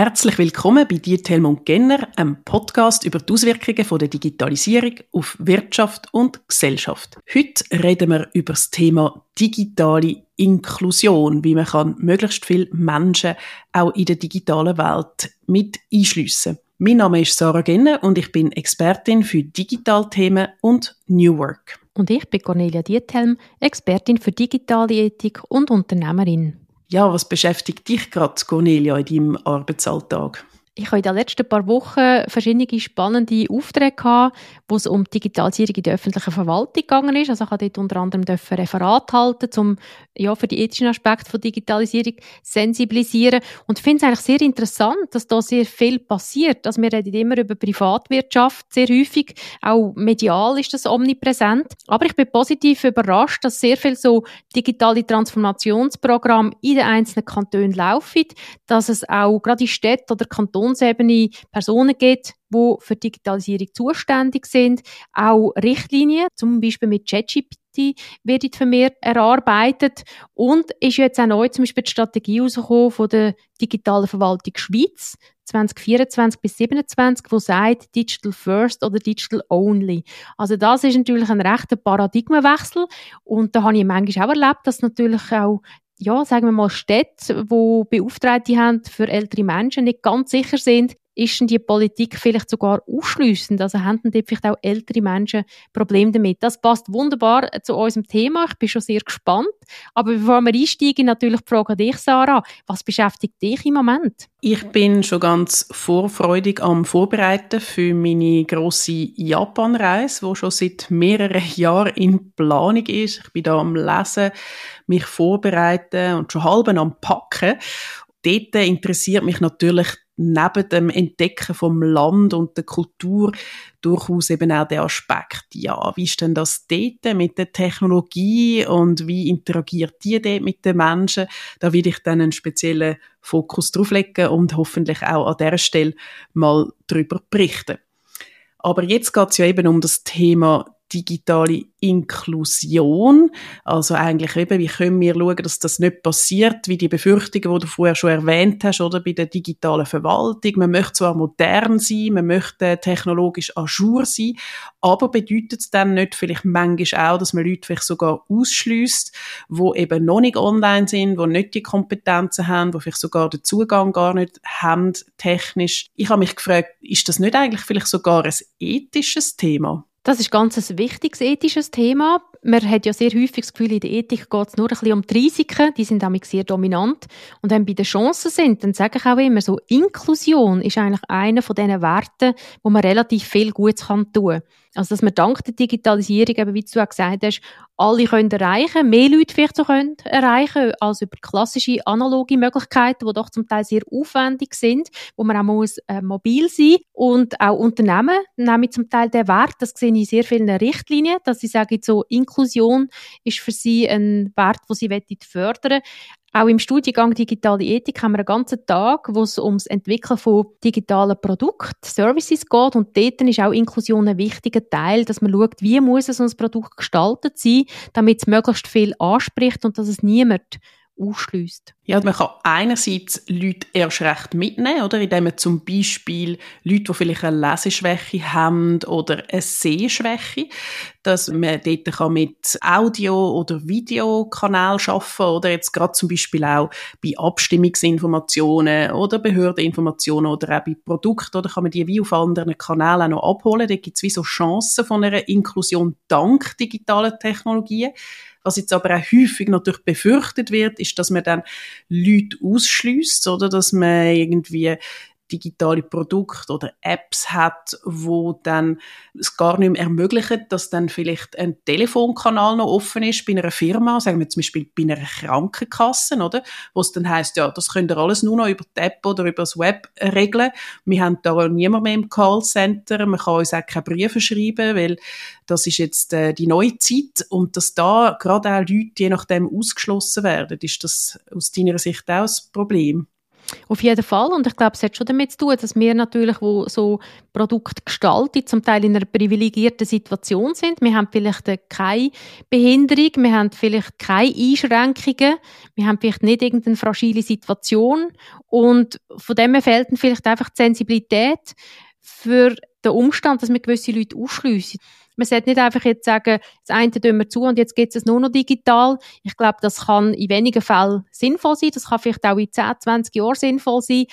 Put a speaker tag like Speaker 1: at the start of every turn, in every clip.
Speaker 1: Herzlich willkommen bei Diethelm und Genner, einem Podcast über die Auswirkungen der Digitalisierung auf Wirtschaft und Gesellschaft. Heute reden wir über das Thema digitale Inklusion, wie man kann möglichst viele Menschen auch in der digitalen Welt mit einschliessen. Mein Name ist Sarah Genner und ich bin Expertin für Digitalthemen und New Work.
Speaker 2: Und ich bin Cornelia Diethelm, Expertin für digitale Ethik und Unternehmerin.
Speaker 1: Ja, was beschäftigt dich gerade, Cornelia, in deinem Arbeitsalltag?
Speaker 2: Ich habe in den letzten paar Wochen verschiedene spannende Aufträge gehabt, wo es um Digitalisierung in der öffentlichen Verwaltung gegangen ist. Also ich habe dort unter anderem Referat halten, um ja, für die ethischen Aspekte von Digitalisierung sensibilisieren. Und ich finde es eigentlich sehr interessant, dass da sehr viel passiert. Also wir reden immer über Privatwirtschaft, sehr häufig. Auch medial ist das omnipräsent. Aber ich bin positiv überrascht, dass sehr viel so digitale Transformationsprogramme in den einzelnen Kantonen laufen, dass es auch gerade in Städten oder Kantonen Kantonsebene Personen gibt, die für Digitalisierung zuständig sind. Auch Richtlinien, zum Beispiel mit ChatGPT, wird vermehrt erarbeitet. Und ist jetzt auch neu zum Beispiel die Strategie herausgekommen von der digitalen Verwaltung Schweiz 2024 bis 2027, wo sagt Digital First oder Digital Only. Also das ist natürlich ein rechter Paradigmenwechsel und da habe ich manchmal auch erlebt, dass natürlich auch ja, sagen wir mal, Städte, die Beauftragte haben für ältere Menschen, nicht ganz sicher sind, ist denn die Politik vielleicht sogar ausschliessend? Also haben denn vielleicht auch ältere Menschen Probleme damit? Das passt wunderbar zu unserem Thema. Ich bin schon sehr gespannt. Aber bevor wir einsteigen, natürlich die Frage an dich, Sarah. Was beschäftigt dich im Moment?
Speaker 1: Ich bin schon ganz vorfreudig am Vorbereiten für meine grosse Japan-Reise, die schon seit mehreren Jahren in Planung ist. Ich bin da am Lesen, mich vorbereiten und schon halb am Packen. Dort interessiert mich natürlich neben dem Entdecken vom Land und der Kultur durchaus eben auch der Aspekt, ja, wie ist denn das dort mit der Technologie und wie interagiert die dort mit den Menschen? Da will ich dann einen speziellen Fokus drauf legen und hoffentlich auch an der Stelle mal darüber berichten. Aber jetzt geht es ja eben um das Thema digitale Inklusion. Also eigentlich eben, wie können wir schauen, dass das nicht passiert, wie die Befürchtungen, die du vorher schon erwähnt hast, oder bei der digitalen Verwaltung. Man möchte zwar modern sein, man möchte technologisch ajour sein, aber bedeutet es dann nicht vielleicht manchmal auch, dass man Leute vielleicht sogar ausschließt, wo eben noch nicht online sind, wo nicht die Kompetenzen haben, wo vielleicht sogar den Zugang gar nicht haben, technisch. Ich habe mich gefragt, ist das nicht eigentlich vielleicht sogar ein ethisches Thema?
Speaker 2: Das ist ganz ein wichtiges ethisches Thema. Man hat ja sehr häufig das Gefühl, in der Ethik geht es nur ein bisschen um die Risiken, die sind damit sehr dominant. Und wenn bei den Chancen sind, dann sage ich auch immer so, Inklusion ist eigentlich einer von diesen Werten, wo man relativ viel Gutes tun kann. Also, dass man dank der Digitalisierung, eben, wie du auch gesagt hast, alle können erreichen, mehr Leute vielleicht so können erreichen, als über klassische analoge Möglichkeiten, die doch zum Teil sehr aufwendig sind, wo man auch muss, äh, mobil sein und auch Unternehmen nehmen zum Teil den Wert, das sehe ich in sehr vielen Richtlinien, dass sie sagen, so Inklusion ist für sie ein Wert, den sie fördern auch im Studiengang Digitale Ethik haben wir einen ganzen Tag, wo es ums Entwickeln von digitalen Produkten, Services geht. Und dort ist auch Inklusion ein wichtiger Teil, dass man schaut, wie muss so ein Produkt gestaltet sein, damit es möglichst viel anspricht und dass es niemand ausschließt.
Speaker 1: Ja, man kann einerseits Leute erst recht mitnehmen, oder? Indem man zum Beispiel Leute, die vielleicht eine Leseschwäche haben oder eine Sehschwäche, dass man dort kann mit Audio- oder Videokanal arbeiten oder jetzt gerade zum Beispiel auch bei Abstimmungsinformationen oder Behördeninformationen oder auch bei Produkten, oder kann man die wie auf anderen Kanälen auch noch abholen. Da gibt es wie so Chancen von einer Inklusion dank digitaler Technologien. Was jetzt aber auch häufig natürlich befürchtet wird, ist, dass man dann Leute ausschließt oder? Dass man irgendwie digitale Produkte oder Apps hat, wo dann es gar nicht mehr ermöglichen, dass dann vielleicht ein Telefonkanal noch offen ist bei einer Firma, sagen wir zum Beispiel bei einer Krankenkasse, oder? Wo es dann heißt, ja, das könnt ihr alles nur noch über die App oder über das Web regeln. Wir haben da niemand mehr im Callcenter, man kann uns auch keine Briefe schreiben, weil das ist jetzt äh, die neue Zeit und dass da gerade auch Leute je nachdem ausgeschlossen werden, ist das aus deiner Sicht auch ein Problem?
Speaker 2: Auf jeden Fall. Und ich glaube, es hat schon damit zu tun, dass wir natürlich, wo so Produkte gestalten, zum Teil in einer privilegierten Situation sind. Wir haben vielleicht keine Behinderung, wir haben vielleicht keine Einschränkungen, wir haben vielleicht nicht irgendeine fragile Situation. Und von dem her fehlt vielleicht einfach die Sensibilität für den Umstand, dass wir gewisse Leute ausschliessen. Man sollte nicht einfach jetzt sagen, das eine tun wir zu und jetzt geht es nur noch digital. Ich glaube, das kann in wenigen Fällen sinnvoll sein. Das kann vielleicht auch in 10, 20 Jahren sinnvoll sein.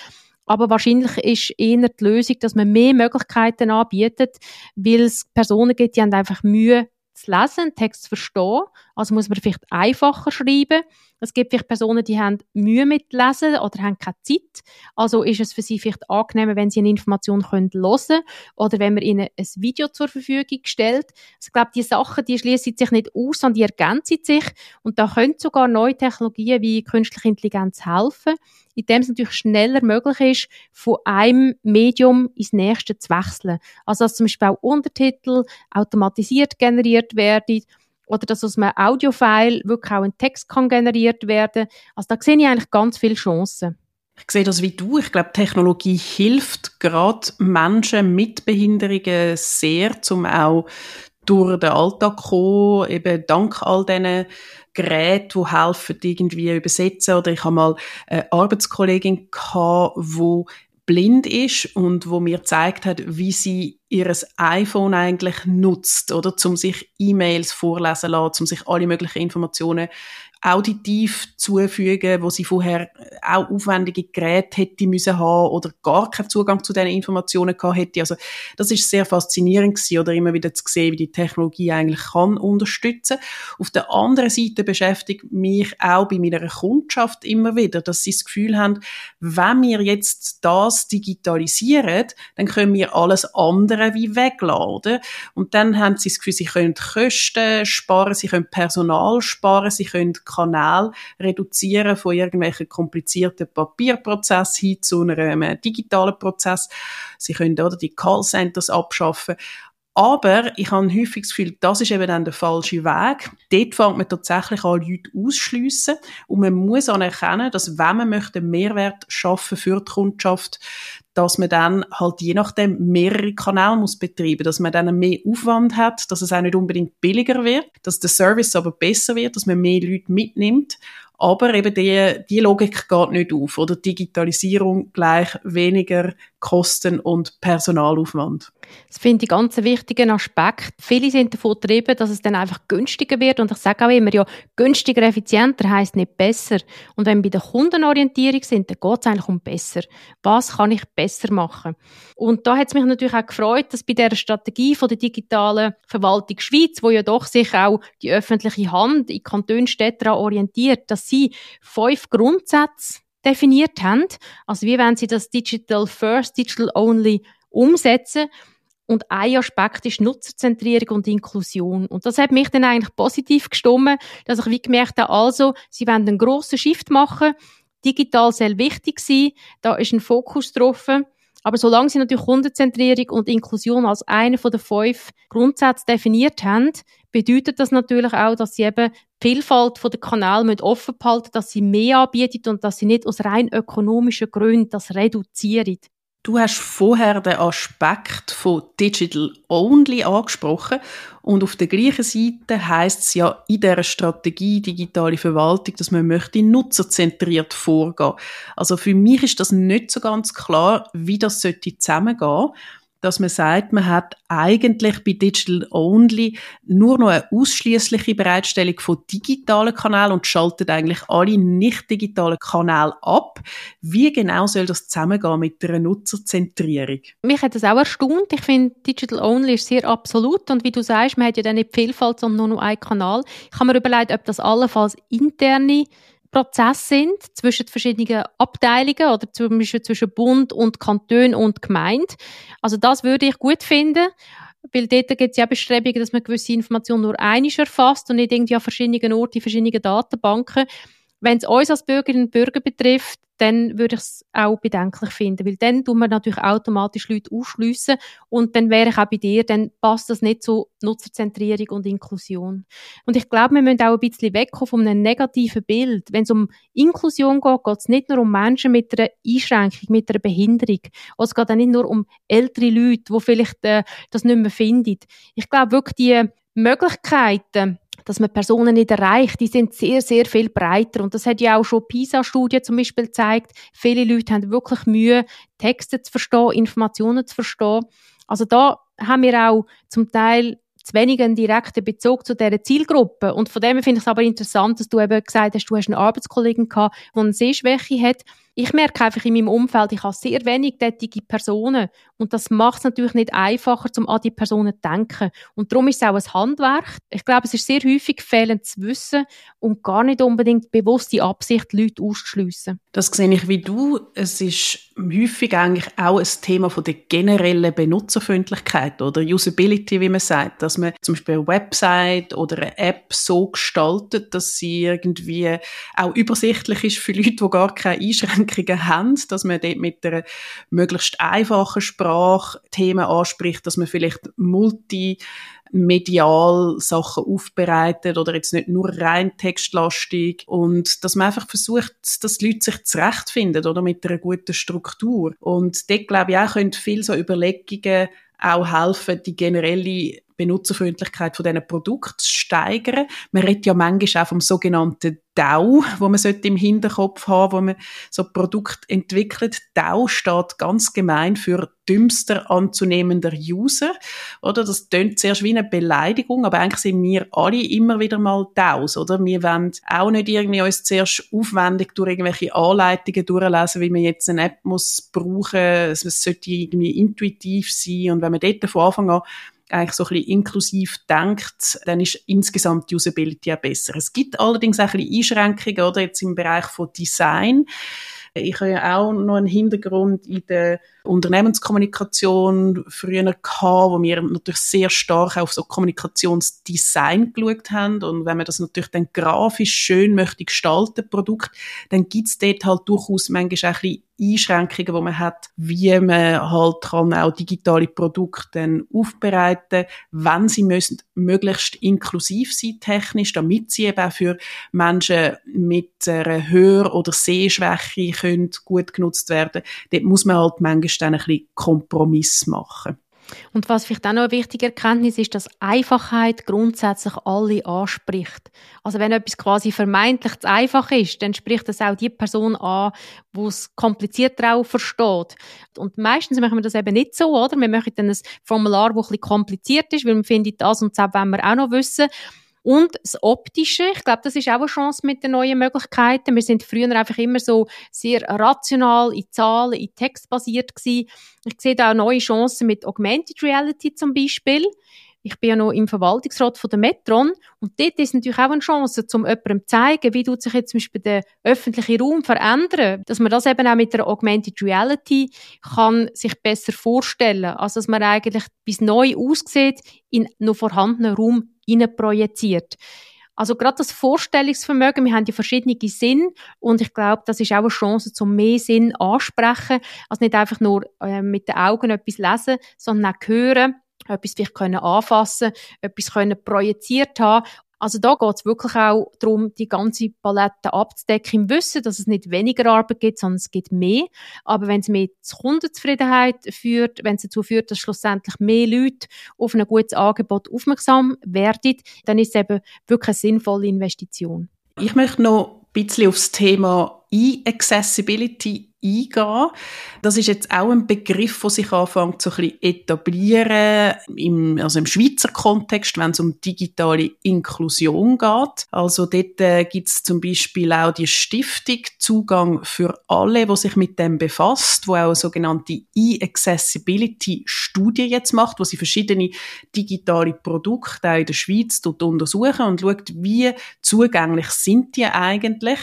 Speaker 2: Aber wahrscheinlich ist eher die Lösung, dass man mehr Möglichkeiten anbietet, weil es Personen gibt, die haben einfach Mühe zu lesen, Text zu verstehen. Also muss man vielleicht einfacher schreiben. Es gibt vielleicht Personen, die haben Mühe mit Lesen oder haben keine Zeit. Also ist es für sie vielleicht angenehmer, wenn sie eine Information hören können oder wenn man ihnen ein Video zur Verfügung stellt. Also ich glaube, die Sachen, die schließen sich nicht aus, sondern die ergänzen sich. Und da können sogar neue Technologien wie künstliche Intelligenz helfen, indem es natürlich schneller möglich ist, von einem Medium ins nächste zu wechseln. Also dass zum Beispiel auch Untertitel automatisiert generiert werden oder dass aus einem Audiofile wirklich auch ein Text kann generiert werden. Also da sehe ich eigentlich ganz viele Chancen.
Speaker 1: Ich sehe das wie du. Ich glaube, Technologie hilft gerade Menschen mit Behinderungen sehr, zum auch durch den Alltag kommen, eben dank all diesen Geräten, die helfen, irgendwie übersetzen. Oder ich habe mal eine Arbeitskollegin gehabt, die blind ist und wo mir gezeigt hat, wie sie ihr iPhone eigentlich nutzt, oder, um sich E-Mails vorlesen lassen, um sich alle möglichen Informationen auditiv zufügen, wo sie vorher auch aufwendige Geräte hätte müssen haben oder gar keinen Zugang zu diesen Informationen gehabt hätte. Also das ist sehr faszinierend gewesen, oder immer wieder zu sehen, wie die Technologie eigentlich kann unterstützen. Auf der anderen Seite beschäftigt mich auch bei meiner Kundschaft immer wieder, dass sie das Gefühl haben, wenn wir jetzt das digitalisieren, dann können wir alles andere wie wegladen. Und dann haben sie das Gefühl, sie können Kosten sparen, sie können Personal sparen, sie können Kanal reduzieren von irgendwelchen komplizierten Papierprozessen hin zu einem äh, digitalen Prozess. Sie können oder die Callcenters abschaffen. Aber ich habe häufig das Gefühl, das ist eben dann der falsche Weg. Dort fängt man tatsächlich an, Leute ausschliessen. Und man muss anerkennen, dass wenn man möchte Mehrwert schaffen für die Kundschaft, dass man dann halt je nachdem mehrere Kanäle muss betreiben, dass man dann mehr Aufwand hat, dass es auch nicht unbedingt billiger wird, dass der Service aber besser wird, dass man mehr Leute mitnimmt aber eben die, die Logik geht nicht auf. Oder Digitalisierung gleich weniger Kosten und Personalaufwand.
Speaker 2: Das finde ich ganz einen wichtigen Aspekt. Viele sind davon getrieben, dass es dann einfach günstiger wird. Und ich sage auch immer, ja, günstiger, effizienter heisst nicht besser. Und wenn wir bei der Kundenorientierung sind, dann geht es eigentlich um besser. Was kann ich besser machen? Und da hat es mich natürlich auch gefreut, dass bei der Strategie von der digitalen Verwaltung Schweiz, wo ja doch sich auch die öffentliche Hand in Kantonen, Städten orientiert, dass sie fünf Grundsätze definiert haben. Also wie wollen sie das Digital First, Digital Only umsetzen? Und ein Aspekt ist Nutzerzentrierung und Inklusion. Und das hat mich dann eigentlich positiv gestimmt, dass ich wie gemerkt habe, also, sie wollen einen grossen Shift machen. Digital soll wichtig sein. Da ist ein Fokus drauf. Aber solange sie natürlich Kundenzentrierung und Inklusion als eine von den fünf Grundsätze definiert haben, bedeutet das natürlich auch, dass sie eben die Vielfalt der Kanäle offen behalten dass sie mehr anbieten und dass sie nicht aus rein ökonomischen Gründen das reduzieren.
Speaker 1: Du hast vorher den Aspekt von Digital Only angesprochen und auf der gleichen Seite heißt es ja in der Strategie digitale Verwaltung, dass man möchte nutzerzentriert vorgehen. Also für mich ist das nicht so ganz klar, wie das sollte zusammengehen dass man sagt, man hat eigentlich bei Digital Only nur noch eine ausschließliche Bereitstellung von digitalen Kanälen und schaltet eigentlich alle nicht digitalen Kanäle ab. Wie genau soll das zusammengehen mit der Nutzerzentrierung?
Speaker 2: Mich hat das auch erstaunt. Ich finde, Digital Only ist sehr absolut und wie du sagst, man hat ja dann nicht Vielfalt, sondern nur noch einen Kanal. Ich habe mir überlegt, ob das allenfalls interne Prozess sind zwischen verschiedenen Abteilungen oder zum Beispiel zwischen Bund und Kanton und Gemeinde. Also das würde ich gut finden, weil dort gibt es ja Bestrebungen, dass man gewisse Informationen nur einig erfasst und nicht irgendwie an verschiedenen Orten, in verschiedenen Datenbanken. Wenn es uns als Bürgerinnen und Bürger betrifft, dann würde ich es auch bedenklich finden, weil dann tun wir natürlich automatisch Leute ausschliessen und dann wäre ich auch bei dir, dann passt das nicht zu Nutzerzentrierung und Inklusion. Und ich glaube, wir müssen auch ein bisschen wegkommen von einem negativen Bild. Wenn es um Inklusion geht, geht es nicht nur um Menschen mit einer Einschränkung, mit einer Behinderung. es geht auch nicht nur um ältere Leute, die vielleicht äh, das nicht mehr finden. Ich glaube wirklich, die Möglichkeiten, dass man Personen nicht erreicht, die sind sehr, sehr viel breiter. Und das hat ja auch schon PISA-Studie zum Beispiel gezeigt. Viele Leute haben wirklich Mühe, Texte zu verstehen, Informationen zu verstehen. Also da haben wir auch zum Teil zu wenig einen direkten Bezug zu dieser Zielgruppe. Und von dem finde ich es aber interessant, dass du eben gesagt hast, du hast einen Arbeitskollegen gehabt, der eine Sehschwäche hat ich merke einfach in meinem Umfeld, ich habe sehr wenig tätige Personen und das macht es natürlich nicht einfacher, um an die Personen zu denken. Und darum ist es auch ein Handwerk. Ich glaube, es ist sehr häufig fehlend zu wissen und gar nicht unbedingt bewusste Absicht, Leute auszuschliessen.
Speaker 1: Das sehe ich wie du. Es ist häufig eigentlich auch ein Thema von der generellen Benutzerfreundlichkeit oder? Usability, wie man sagt, dass man zum Beispiel eine Website oder eine App so gestaltet, dass sie irgendwie auch übersichtlich ist für Leute, die gar keine Einschränkungen haben, dass man dort mit einer möglichst einfachen Sprache Themen anspricht, dass man vielleicht multimedial Sachen aufbereitet oder jetzt nicht nur rein textlastig und dass man einfach versucht, dass die Leute sich zurechtfinden oder mit einer guten Struktur. Und dort glaube ich auch können viele so Überlegungen auch helfen, die generelle Benutzerfreundlichkeit von diesen Produkten zu steigern. Man redet ja manchmal auch vom sogenannten DAO, wo man im Hinterkopf haben wo man so Produkt entwickelt. DAO steht ganz gemein für dümmster anzunehmender User. Oder? Das tönt zuerst wie eine Beleidigung, aber eigentlich sind wir alle immer wieder mal DAOs, oder? Wir wollen auch nicht irgendwie uns zuerst aufwendig durch irgendwelche Anleitungen durchlesen, wie man jetzt eine App muss brauchen. Es sollte irgendwie intuitiv sein. Und wenn man dort von Anfang an eigentlich so ein bisschen inklusiv denkt, dann ist insgesamt die Usability auch besser. Es gibt allerdings auch ein bisschen Einschränkungen, oder jetzt im Bereich von Design. Ich habe ja auch noch einen Hintergrund in der Unternehmenskommunikation früher gehabt, wo wir natürlich sehr stark auf so Kommunikationsdesign geschaut haben. Und wenn man das natürlich dann grafisch schön möchte gestalten, Produkt, dann gibt's dort halt durchaus manchmal auch ein bisschen Einschränkungen, die man hat, wie man halt kann auch digitale Produkte dann aufbereiten, wenn sie müssen möglichst inklusiv sein technisch, damit sie eben auch für Menschen mit einer Hör- oder Sehschwäche können gut genutzt werden. Dort muss man halt manchmal dann ein bisschen Kompromiss machen.
Speaker 2: Und was vielleicht auch noch eine wichtige Erkenntnis ist, dass Einfachheit grundsätzlich alle anspricht. Also wenn etwas quasi vermeintlich zu einfach ist, dann spricht das auch die Person an, die es komplizierter auch versteht. Und meistens machen wir das eben nicht so, oder? Wir machen dann ein Formular, das ein bisschen kompliziert ist, weil man findet, das und das wollen wir auch noch wissen. Und das Optische, ich glaube, das ist auch eine Chance mit den neuen Möglichkeiten. Wir sind früher einfach immer so sehr rational in Zahlen, in Text basiert gewesen. Ich sehe da auch neue Chancen mit Augmented Reality zum Beispiel. Ich bin ja noch im Verwaltungsrat von der Metron und dort ist natürlich auch eine Chance, um jemandem zu zeigen, wie tut sich jetzt zum Beispiel der öffentliche Raum verändern, dass man das eben auch mit der Augmented Reality kann sich besser vorstellen, also dass man eigentlich bis neu aussieht in noch vorhandenen Raum projiziert. Also gerade das Vorstellungsvermögen, wir haben die verschiedenen Sinn und ich glaube, das ist auch eine Chance, zum mehr Sinn ansprechen, also nicht einfach nur äh, mit den Augen etwas lesen, sondern auch hören, etwas vielleicht können anfassen, etwas können projiziert haben also da geht es wirklich auch darum, die ganze Palette abzudecken, im Wissen, dass es nicht weniger Arbeit gibt, sondern es gibt mehr. Aber wenn es mehr zur Kundenzufriedenheit führt, wenn es dazu führt, dass schlussendlich mehr Leute auf ein gutes Angebot aufmerksam werden, dann ist es eben wirklich eine sinnvolle Investition.
Speaker 1: Ich möchte noch ein bisschen aufs Thema E-Accessibility eingehen. Das ist jetzt auch ein Begriff, der sich anfängt bisschen etablieren, im, also im Schweizer Kontext, wenn es um digitale Inklusion geht. Also dort äh, gibt es zum Beispiel auch die Stiftung Zugang für alle, die sich mit dem befasst, wo auch eine sogenannte E-Accessibility-Studie jetzt macht, wo sie verschiedene digitale Produkte auch in der Schweiz untersuchen und schaut, wie zugänglich sind die eigentlich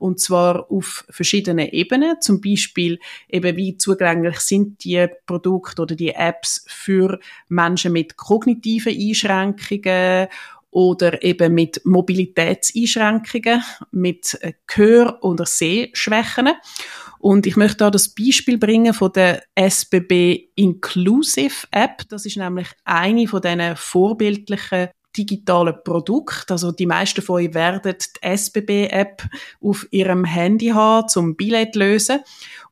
Speaker 1: und zwar auf verschiedenen Ebenen. Zum Beispiel eben, wie zugänglich sind die Produkte oder die Apps für Menschen mit kognitiven Einschränkungen oder eben mit Mobilitätseinschränkungen, mit Gehör- oder Sehschwächen. Und ich möchte da das Beispiel bringen von der SBB Inclusive App. Das ist nämlich eine von diesen vorbildlichen digitalen Produkten. Also die meisten von euch werden die SBB-App auf ihrem Handy haben, zum Billett lösen.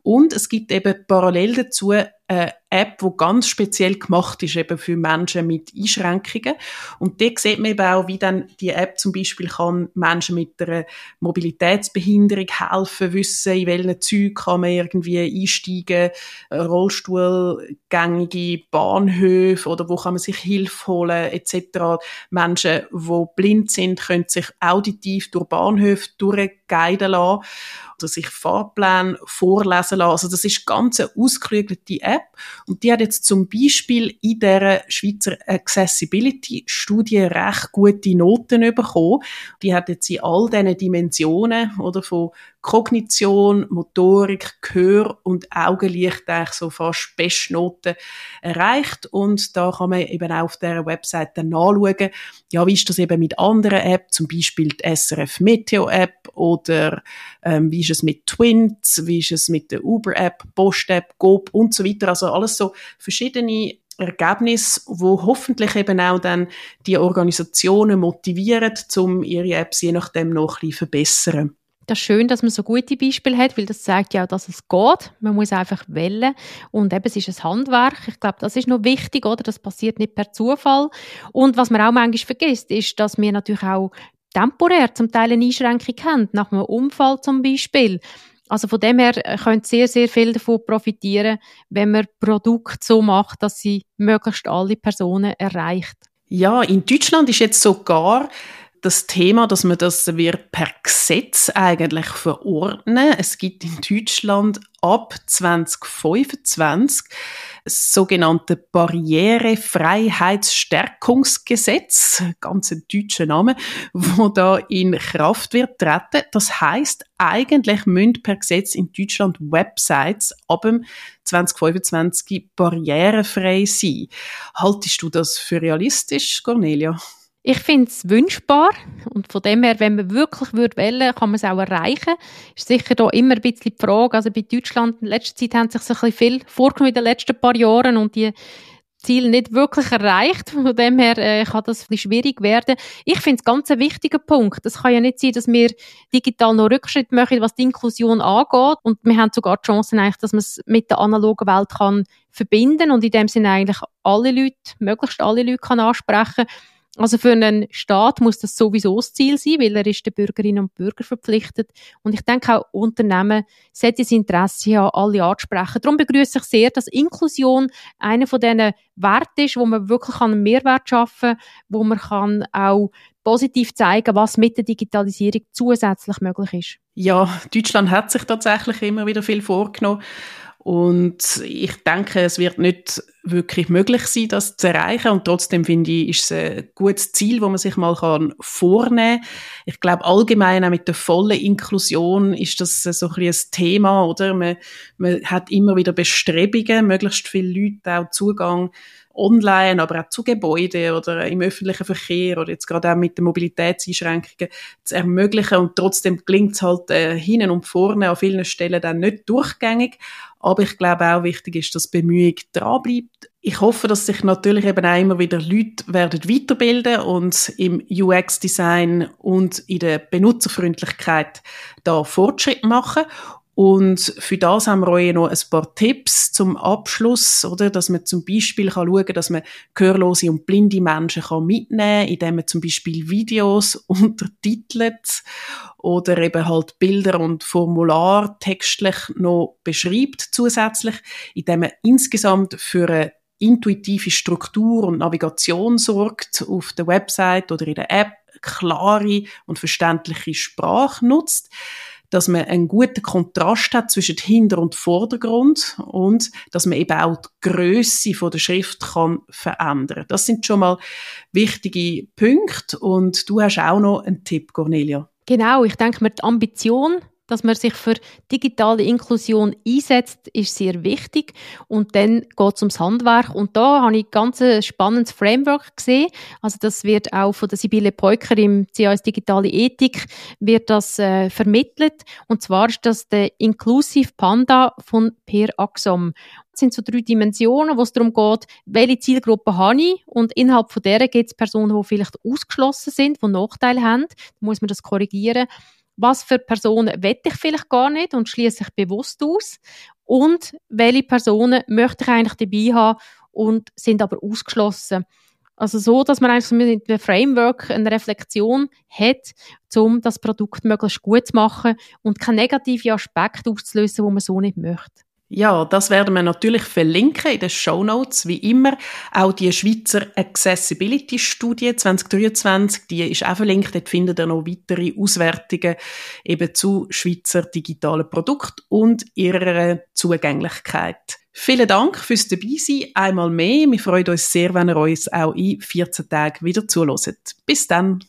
Speaker 1: Und es gibt eben parallel dazu eine App, die ganz speziell gemacht ist eben für Menschen mit Einschränkungen. Und dort sieht man eben auch, wie dann die App zum Beispiel kann Menschen mit einer Mobilitätsbehinderung helfen, wissen, in welchen Zügen kann man irgendwie einsteigen, Rollstuhlgängige Bahnhöfe oder wo kann man sich Hilfe holen etc. Menschen, die blind sind, können sich auditiv durch Bahnhöfe durchguiden lassen oder sich Fahrpläne vorlesen lassen. Also das ist ganz eine ausgeklügelte App und die hat jetzt zum Beispiel in der Schweizer Accessibility-Studie recht gute Noten bekommen. Die hat jetzt in all diesen Dimensionen oder von Kognition, Motorik, Gehör und Augenlicht eigentlich so fast Bestnoten erreicht. Und da kann man eben auch auf dieser Website dann nachschauen, ja, wie ist das eben mit anderen Apps, zum Beispiel die SRF Meteo App oder ähm, wie ist es mit Twins, wie ist es mit der Uber App, Post App, GoP und so weiter. Also alles so verschiedene Ergebnis, wo hoffentlich eben auch dann die Organisationen motivieren, um ihre Apps je nachdem noch ein bisschen verbessern.
Speaker 2: Das ist schön, dass man so gute Beispiele hat, weil das zeigt ja dass es geht. Man muss einfach wählen. Und eben, es ist ein Handwerk. Ich glaube, das ist noch wichtig, oder? Das passiert nicht per Zufall. Und was man auch manchmal vergisst, ist, dass wir natürlich auch temporär zum Teil eine Einschränkung haben, nach einem Unfall zum Beispiel. Also von dem her können sehr, sehr viel davon profitieren, wenn man Produkte so macht, dass sie möglichst alle Personen erreicht.
Speaker 1: Ja, in Deutschland ist jetzt sogar das Thema, dass man das wird per Gesetz eigentlich verordnen. Es gibt in Deutschland ab 2025 das sogenannte Barrierefreiheitsstärkungsgesetz, ganz ein deutscher Name, wo da in Kraft wird treten. Das heißt, eigentlich müssen per Gesetz in Deutschland Websites ab 2025 barrierefrei sein. Haltest du das für realistisch, Cornelia?
Speaker 2: Ich finde es wünschbar und von dem her, wenn man wirklich würde wollen, kann man es auch erreichen. Ist sicher da immer ein bisschen die Frage, also bei Deutschland in letzter Zeit haben sich ein bisschen viel vorgenommen in den letzten paar Jahren und die Ziel nicht wirklich erreicht. Von dem her äh, kann das ein schwierig werden. Ich finde es ganz ein wichtiger Punkt. Es kann ja nicht sein, dass wir digital noch Rückschritt machen, was die Inklusion angeht. Und wir haben sogar die Chance, eigentlich, dass man es mit der analogen Welt kann verbinden und in dem Sinne eigentlich alle Leute, möglichst alle Leute kann ansprechen kann also für einen Staat muss das sowieso das Ziel sein, weil er ist den Bürgerinnen und Bürgern verpflichtet. Und ich denke auch Unternehmen sollten das Interesse haben, alle anzusprechen. Darum begrüße ich sehr, dass Inklusion einer von diesen Werten ist, wo man wirklich einen Mehrwert schaffen kann, wo man kann auch positiv zeigen, was mit der Digitalisierung zusätzlich möglich ist.
Speaker 1: Ja, Deutschland hat sich tatsächlich immer wieder viel vorgenommen. Und ich denke, es wird nicht wirklich möglich sein, das zu erreichen. Und trotzdem finde ich, ist es ein gutes Ziel, wo man sich mal kann vornehmen kann. Ich glaube, allgemein auch mit der vollen Inklusion ist das so ein, ein Thema, oder? Man, man hat immer wieder Bestrebungen, möglichst viele Leute auch Zugang online, aber auch zu Gebäuden oder im öffentlichen Verkehr oder jetzt gerade auch mit den Mobilitätseinschränkungen zu ermöglichen und trotzdem klingt es halt äh, hinten und vorne an vielen Stellen dann nicht durchgängig. Aber ich glaube auch wichtig ist, dass Bemühung dranbleibt. Ich hoffe, dass sich natürlich eben auch immer wieder Leute werden weiterbilden und im UX-Design und in der Benutzerfreundlichkeit da Fortschritt machen. Und für das haben wir euch noch ein paar Tipps zum Abschluss, oder? Dass man zum Beispiel kann schauen, dass man gehörlose und blinde Menschen kann mitnehmen, indem man zum Beispiel Videos untertitelt oder eben halt Bilder und Formular textlich noch beschreibt zusätzlich, indem man insgesamt für eine intuitive Struktur und Navigation sorgt auf der Website oder in der App, klare und verständliche Sprache nutzt dass man einen guten Kontrast hat zwischen Hinter- und Vordergrund und dass man eben auch die Größe der Schrift kann verändern. Das sind schon mal wichtige Punkte und du hast auch noch einen Tipp, Cornelia.
Speaker 2: Genau, ich denke mir, die Ambition dass man sich für digitale Inklusion einsetzt, ist sehr wichtig. Und dann geht es ums Handwerk. Und da habe ich ein ganz spannendes Framework gesehen. Also das wird auch von der Sibylle Peuker im CAS Digitale Ethik wird das äh, vermittelt. Und zwar ist das der Inclusive Panda von Per Axom. Das sind so drei Dimensionen, wo es darum geht, welche Zielgruppe habe ich und innerhalb von der gibt es Personen, die vielleicht ausgeschlossen sind, die Nachteile haben. Da muss man das korrigieren was für Personen wette ich vielleicht gar nicht und schließe ich bewusst aus und welche Personen möchte ich eigentlich dabei haben und sind aber ausgeschlossen. Also so, dass man eigentlich mit dem Framework eine Reflexion hat, um das Produkt möglichst gut zu machen und keine negativen Aspekte auszulösen, die man so nicht möchte.
Speaker 1: Ja, das werden wir natürlich verlinken in den Show Notes, wie immer. Auch die Schweizer Accessibility Studie 2023, die ist auch verlinkt. Dort findet ihr noch weitere Auswertungen eben zu Schweizer digitalen Produkten und ihrer Zugänglichkeit. Vielen Dank fürs Dabeisein einmal mehr. Wir freuen uns sehr, wenn ihr uns auch in 14 Tagen wieder zuhört. Bis dann.